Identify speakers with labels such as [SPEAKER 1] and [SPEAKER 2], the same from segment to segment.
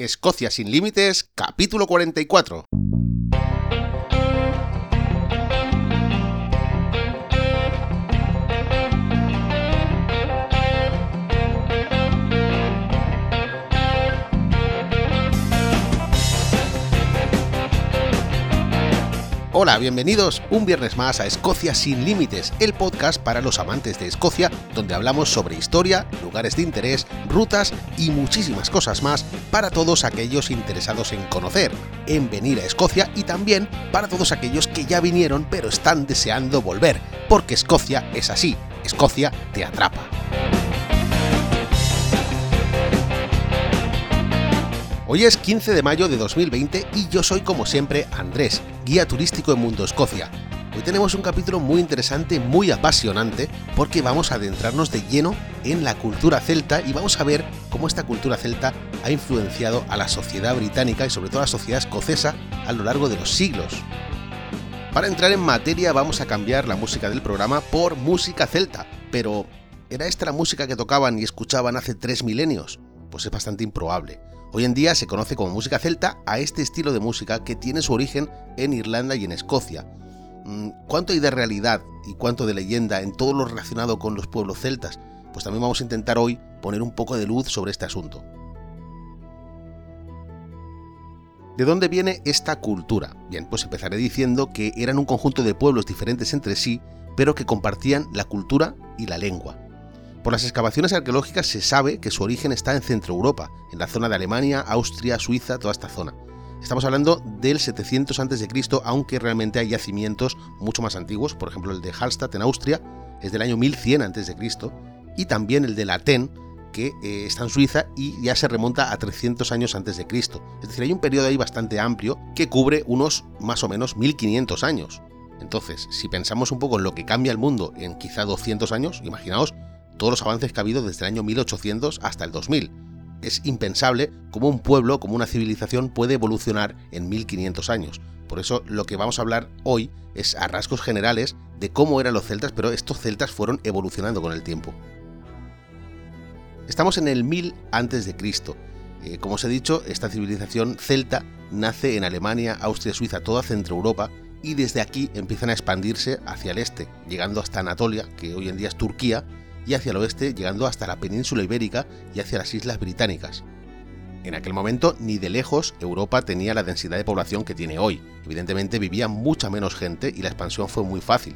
[SPEAKER 1] Escocia sin Límites, capítulo 44. Hola, bienvenidos un viernes más a Escocia sin Límites, el podcast para los amantes de Escocia, donde hablamos sobre historia, lugares de interés, rutas y muchísimas cosas más para todos aquellos interesados en conocer, en venir a Escocia y también para todos aquellos que ya vinieron pero están deseando volver, porque Escocia es así, Escocia te atrapa. Hoy es 15 de mayo de 2020 y yo soy como siempre Andrés, turístico en Mundo Escocia. Hoy tenemos un capítulo muy interesante, muy apasionante, porque vamos a adentrarnos de lleno en la cultura celta y vamos a ver cómo esta cultura celta ha influenciado a la sociedad británica y sobre todo a la sociedad escocesa a lo largo de los siglos. Para entrar en materia vamos a cambiar la música del programa por música celta, pero ¿era esta la música que tocaban y escuchaban hace tres milenios? Pues es bastante improbable. Hoy en día se conoce como música celta a este estilo de música que tiene su origen en Irlanda y en Escocia. Mm, ¿Cuánto hay de realidad y cuánto de leyenda en todo lo relacionado con los pueblos celtas? Pues también vamos a intentar hoy poner un poco de luz sobre este asunto. ¿De dónde viene esta cultura? Bien, pues empezaré diciendo que eran un conjunto de pueblos diferentes entre sí, pero que compartían la cultura y la lengua. Por las excavaciones arqueológicas se sabe que su origen está en Centro Europa, en la zona de Alemania, Austria, Suiza, toda esta zona. Estamos hablando del 700 a.C., aunque realmente hay yacimientos mucho más antiguos, por ejemplo el de Hallstatt en Austria es del año 1100 a.C., y también el de Latén, que eh, está en Suiza y ya se remonta a 300 años antes de Cristo. Es decir, hay un periodo ahí bastante amplio que cubre unos más o menos 1500 años. Entonces, si pensamos un poco en lo que cambia el mundo en quizá 200 años, imaginaos todos los avances que ha habido desde el año 1800 hasta el 2000. Es impensable cómo un pueblo, como una civilización puede evolucionar en 1500 años. Por eso lo que vamos a hablar hoy es a rasgos generales de cómo eran los celtas, pero estos celtas fueron evolucionando con el tiempo. Estamos en el 1000 antes de Cristo. Eh, como os he dicho, esta civilización celta nace en Alemania, Austria, Suiza, toda Centro Europa y desde aquí empiezan a expandirse hacia el este, llegando hasta Anatolia, que hoy en día es Turquía, y hacia el oeste llegando hasta la península ibérica y hacia las islas británicas. En aquel momento ni de lejos Europa tenía la densidad de población que tiene hoy, evidentemente vivía mucha menos gente y la expansión fue muy fácil.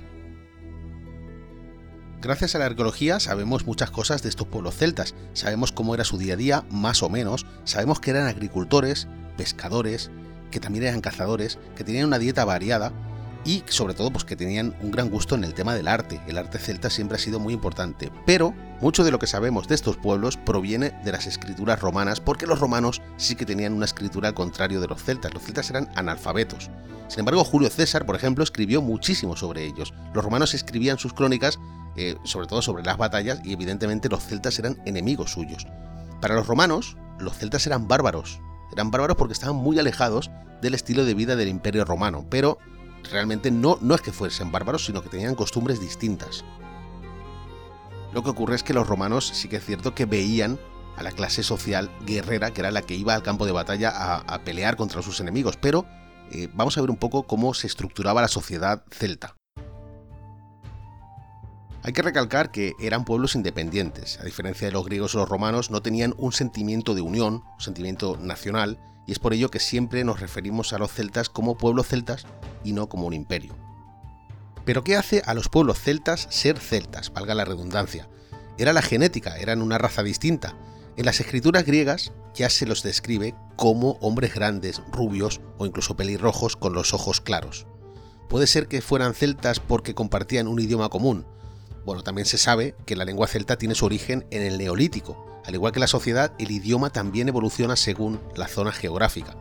[SPEAKER 1] Gracias a la arqueología sabemos muchas cosas de estos pueblos celtas, sabemos cómo era su día a día, más o menos, sabemos que eran agricultores, pescadores, que también eran cazadores, que tenían una dieta variada y sobre todo pues que tenían un gran gusto en el tema del arte. El arte celta siempre ha sido muy importante, pero mucho de lo que sabemos de estos pueblos proviene de las escrituras romanas, porque los romanos sí que tenían una escritura al contrario de los celtas. Los celtas eran analfabetos. Sin embargo, Julio César, por ejemplo, escribió muchísimo sobre ellos. Los romanos escribían sus crónicas, eh, sobre todo sobre las batallas, y evidentemente los celtas eran enemigos suyos. Para los romanos, los celtas eran bárbaros. Eran bárbaros porque estaban muy alejados del estilo de vida del imperio romano, pero realmente no, no es que fuesen bárbaros, sino que tenían costumbres distintas. Lo que ocurre es que los romanos sí que es cierto que veían a la clase social guerrera, que era la que iba al campo de batalla a, pelear contra sus enemigos, pero eh, vamos a ver un poco cómo se estructuraba la sociedad celta. Hay que recalcar que eran pueblos independientes, a diferencia de los griegos o los romanos, no tenían un sentimiento de unión, un sentimiento nacional, y es por ello que siempre nos referimos a los celtas como pueblos celtas y no como un imperio. Pero ¿qué hace a los pueblos celtas ser celtas, valga la redundancia? Era la genética, eran una raza distinta. En las escrituras griegas ya se los describe como hombres grandes, rubios o incluso pelirrojos con los ojos claros. Puede ser que fueran celtas porque compartían un idioma común. Bueno, también se sabe que la lengua celta tiene su origen en el neolítico, al igual que la sociedad, el idioma también evoluciona según la zona geográfica.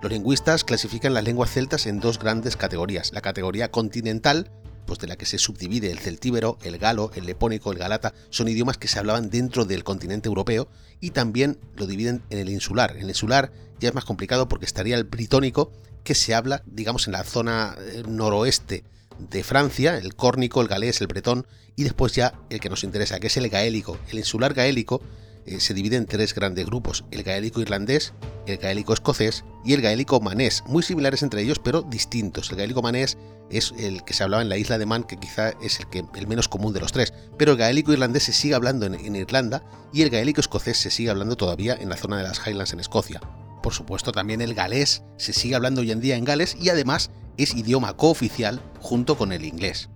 [SPEAKER 1] Los lingüistas clasifican las lenguas celtas en dos grandes categorías. La categoría continental, pues de la que se subdivide el celtíbero, el galo, el lepónico, el galata, son idiomas que se hablaban dentro del continente europeo y también lo dividen en el insular. En el insular ya es más complicado porque estaría el britónico que se habla, digamos, en la zona eh, noroeste de Francia, el córnico, el galés, el bretón, y después ya el que nos interesa, que es el gaélico. El insular gaélico eh, se divide en tres grandes grupos, el gaélico irlandés, el gaélico escocés y el gaélico manés, muy similares entre ellos pero distintos. El gaélico manés es el que se hablaba en la isla de Man, que quizá es el, que, el menos común de los tres, pero el gaélico irlandés se sigue hablando en, Irlanda y el gaélico escocés se sigue hablando todavía en la zona de las Highlands en Escocia. Por supuesto también el galés se sigue hablando hoy en día en Gales y además es idioma cooficial junto con el inglés.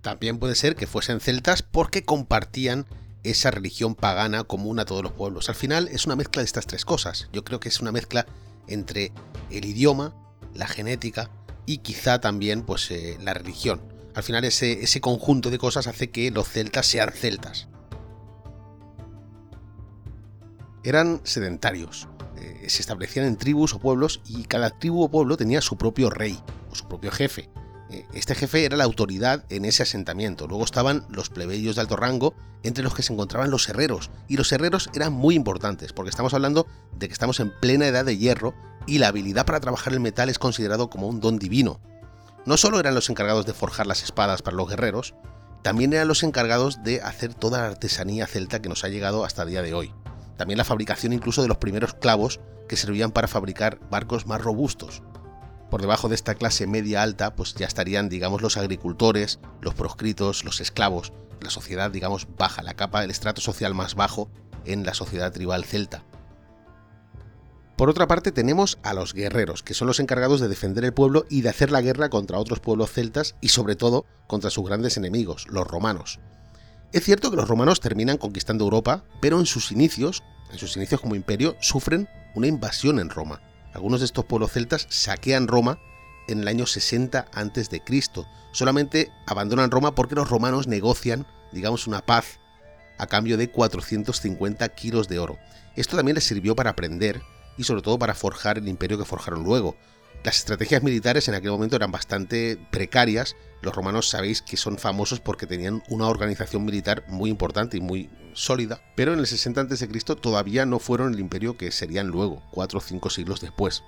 [SPEAKER 1] También puede ser que fuesen celtas porque compartían esa religión pagana común a todos los pueblos. Al final es una mezcla de estas tres cosas. Yo creo que es una mezcla entre el idioma, la genética y quizá también pues, eh, la religión. Al final ese, ese conjunto de cosas hace que los celtas sean celtas. Eran sedentarios, eh, se establecían en tribus o pueblos y cada tribu o pueblo tenía su propio rey o su propio jefe. Eh, este jefe era la autoridad en ese asentamiento. Luego estaban los plebeyos de alto rango, entre los que se encontraban los herreros. Y los herreros eran muy importantes, porque estamos hablando de que estamos en plena edad de hierro y la habilidad para trabajar el metal es considerado como un don divino. No solo eran los encargados de forjar las espadas para los guerreros, también eran los encargados de hacer toda la artesanía celta que nos ha llegado hasta el día de hoy. También la fabricación incluso de los primeros clavos que servían para fabricar barcos más robustos. Por debajo de esta clase media alta, pues ya estarían, digamos, los agricultores, los proscritos, los esclavos, la sociedad, digamos, baja, la capa del estrato social más bajo en la sociedad tribal celta. Por otra parte tenemos a los guerreros, que son los encargados de defender el pueblo y de hacer la guerra contra otros pueblos celtas y sobre todo contra sus grandes enemigos, los romanos. Es cierto que los romanos terminan conquistando Europa, pero en sus inicios, en sus inicios como imperio, sufren una invasión en Roma. Algunos de estos pueblos celtas saquean Roma en el año 60 a.C. Solamente abandonan Roma porque los romanos negocian, digamos, una paz a cambio de 450 kilos de oro. Esto también les sirvió para aprender y sobre todo para forjar el imperio que forjaron luego. Las estrategias militares en aquel momento eran bastante precarias. Los romanos sabéis que son famosos porque tenían una organización militar muy importante y muy sólida, pero en el 60 a.C. todavía no fueron el imperio que serían luego, cuatro o cinco siglos después.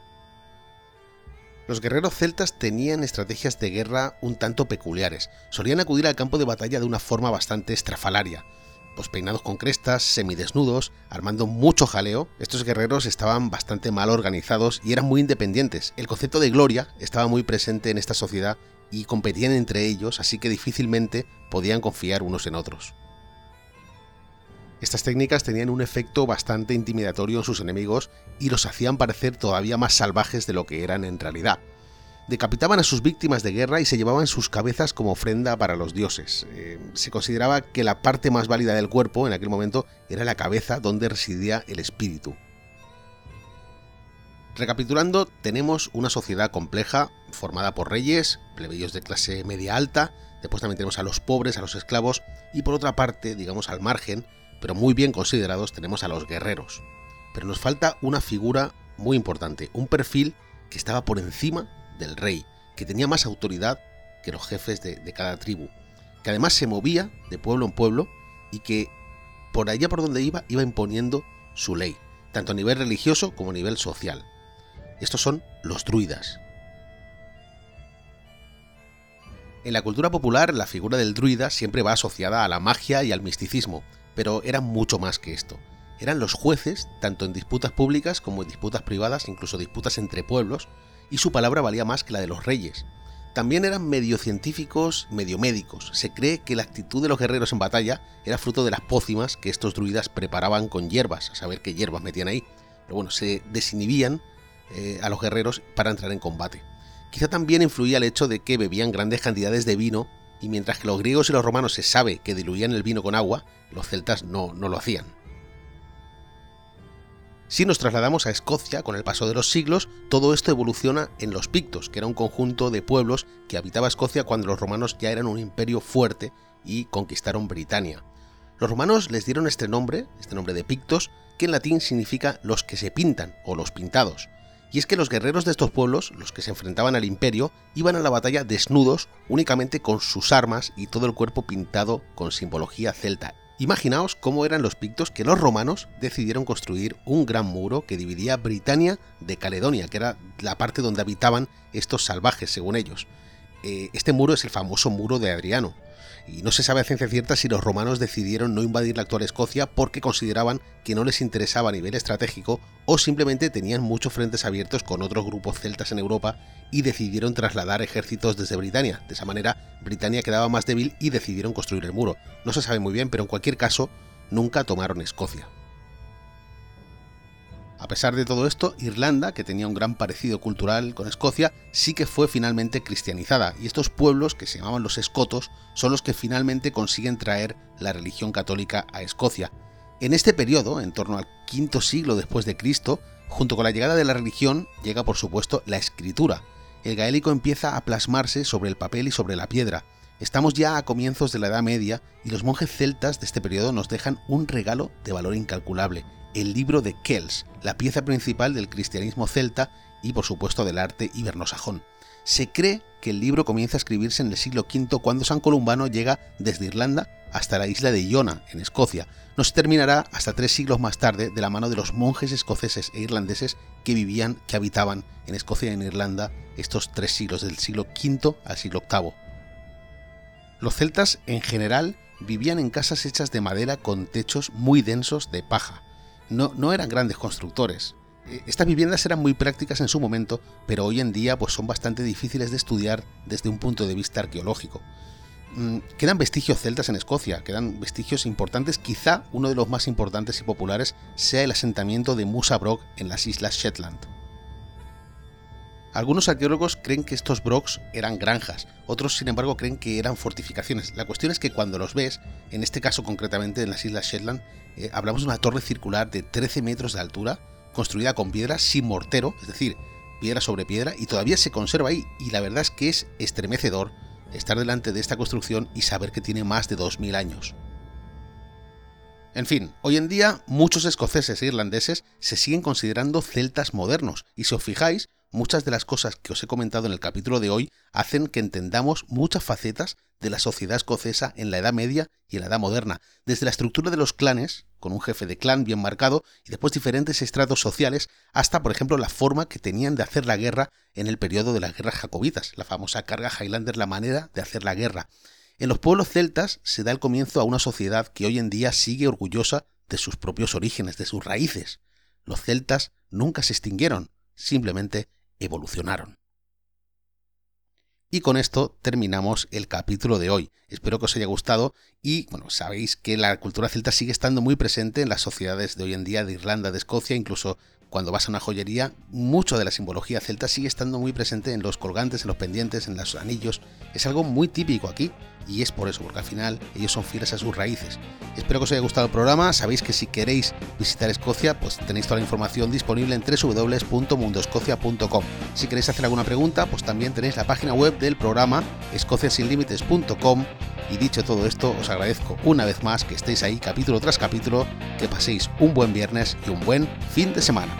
[SPEAKER 1] Los guerreros celtas tenían estrategias de guerra un tanto peculiares. Solían acudir al campo de batalla de una forma bastante estrafalaria. Pues peinados con crestas, semidesnudos, armando mucho jaleo, estos guerreros estaban bastante mal organizados y eran muy independientes. El concepto de gloria estaba muy presente en esta sociedad y competían entre ellos, así que difícilmente podían confiar unos en otros. Estas técnicas tenían un efecto bastante intimidatorio en sus enemigos y los hacían parecer todavía más salvajes de lo que eran en realidad. Decapitaban a sus víctimas de guerra y se llevaban sus cabezas como ofrenda para los dioses. Eh, se consideraba que la parte más válida del cuerpo en aquel momento era la cabeza donde residía el espíritu. Recapitulando, tenemos una sociedad compleja formada por reyes, plebeyos de clase media alta, después también tenemos a los pobres, a los esclavos y por otra parte, digamos al margen, pero muy bien considerados tenemos a los guerreros. Pero nos falta una figura muy importante, un perfil que estaba por encima del rey, que tenía más autoridad que los jefes de, cada tribu, que además se movía de pueblo en pueblo y que por allá por donde iba iba imponiendo su ley, tanto a nivel religioso como a nivel social. Estos son los druidas. En la cultura popular, la figura del druida siempre va asociada a la magia y al misticismo, pero eran mucho más que esto. Eran los jueces, tanto en disputas públicas como en disputas privadas, incluso disputas entre pueblos, y su palabra valía más que la de los reyes. También eran medio científicos, medio médicos. Se cree que la actitud de los guerreros en batalla era fruto de las pócimas que estos druidas preparaban con hierbas, a saber qué hierbas metían ahí. Pero bueno, se desinhibían eh, a los guerreros para entrar en combate. Quizá también influía el hecho de que bebían grandes cantidades de vino y mientras que los griegos y los romanos se sabe que diluían el vino con agua, los celtas no, no lo hacían. Si nos trasladamos a Escocia, con el paso de los siglos, todo esto evoluciona en los pictos, que era un conjunto de pueblos que habitaba Escocia cuando los romanos ya eran un imperio fuerte y conquistaron Britania. Los romanos les dieron este nombre, este nombre de pictos, que en latín significa los que se pintan o los pintados, y es que los guerreros de estos pueblos, los que se enfrentaban al imperio, iban a la batalla desnudos, únicamente con sus armas y todo el cuerpo pintado con simbología celta. Imaginaos cómo eran los pictos que los romanos decidieron construir un gran muro que dividía Britania de Caledonia, que era la parte donde habitaban estos salvajes, según ellos. Eh, este muro es el famoso muro de Adriano. y no se sabe a ciencia cierta si los romanos decidieron no invadir la actual Escocia porque consideraban que no les interesaba a nivel estratégico o simplemente tenían muchos frentes abiertos con otros grupos celtas en Europa y decidieron trasladar ejércitos desde Britania. De esa manera, Britania quedaba más débil y decidieron construir el muro. No se sabe muy bien, pero en cualquier caso, nunca tomaron Escocia. A pesar de todo esto, Irlanda, que tenía un gran parecido cultural con Escocia, sí que fue finalmente cristianizada, y estos pueblos, que se llamaban los escotos, son los que finalmente consiguen traer la religión católica a Escocia. En este periodo, en torno al quinto siglo después de Cristo, junto con la llegada de la religión, llega por supuesto la escritura. El gaélico empieza a plasmarse sobre el papel y sobre la piedra. Estamos ya a comienzos de la Edad Media y los monjes celtas de este periodo nos dejan un regalo de valor incalculable, el libro de Kells, la pieza principal del cristianismo celta y por supuesto del arte ibernosajón. Se cree que el libro comienza a escribirse en el siglo V cuando San Columbano llega desde Irlanda hasta la isla de Iona, en Escocia. No se terminará hasta tres siglos más tarde de la mano de los monjes escoceses e irlandeses que vivían, que habitaban en Escocia y en Irlanda estos tres siglos, del siglo V al siglo VIII. Los celtas en general vivían en casas hechas de madera con techos muy densos de paja no, eran grandes constructores. E, estas viviendas eran muy prácticas en su momento, pero hoy en día pues, son bastante difíciles de estudiar desde un punto de vista arqueológico. Mm, quedan vestigios celtas en Escocia, quedan vestigios importantes, quizá uno de los más importantes y populares sea el asentamiento de Musa Brock en las islas Shetland. Algunos arqueólogos creen que estos brocks eran granjas, otros sin embargo creen que eran fortificaciones. La cuestión es que cuando los ves, en este caso concretamente en las islas Shetland, eh, hablamos de una torre circular de 13 metros de altura, construida con piedra sin mortero, es decir, piedra sobre piedra, y todavía se conserva ahí. Y la verdad es que es estremecedor estar delante de esta construcción y saber que tiene más de 2.000 años. En fin, hoy en día muchos escoceses e irlandeses se siguen considerando celtas modernos, y si os fijáis, muchas de las cosas que os he comentado en el capítulo de hoy hacen que entendamos muchas facetas de la sociedad escocesa en la Edad Media y en la Edad Moderna, desde la estructura de los clanes, con un jefe de clan bien marcado, y después diferentes estratos sociales, hasta, por ejemplo, la forma que tenían de hacer la guerra en el periodo de las guerras jacobitas, la famosa carga Highlander, la manera de hacer la guerra. En los pueblos celtas se da el comienzo a una sociedad que hoy en día sigue orgullosa de sus propios orígenes, de sus raíces. Los celtas nunca se extinguieron, simplemente evolucionaron. Y con esto terminamos el capítulo de hoy. Espero que os haya gustado y, bueno, sabéis que la cultura celta sigue estando muy presente en las sociedades de hoy en día de Irlanda, de Escocia, incluso cuando vas a una joyería, mucho de la simbología celta sigue estando muy presente en los colgantes, en los pendientes, en los anillos. Es algo muy típico aquí y es por eso, porque al final ellos son fieles a sus raíces. Espero que os haya gustado el programa. Sabéis que si queréis visitar Escocia, pues tenéis toda la información disponible en www.mundoscocia.com. Si queréis hacer alguna pregunta, pues también tenéis la página web del programa escociasinlimites.com. Y dicho todo esto, os agradezco una vez más que estéis ahí capítulo tras capítulo, que paséis un buen viernes y un buen fin de semana.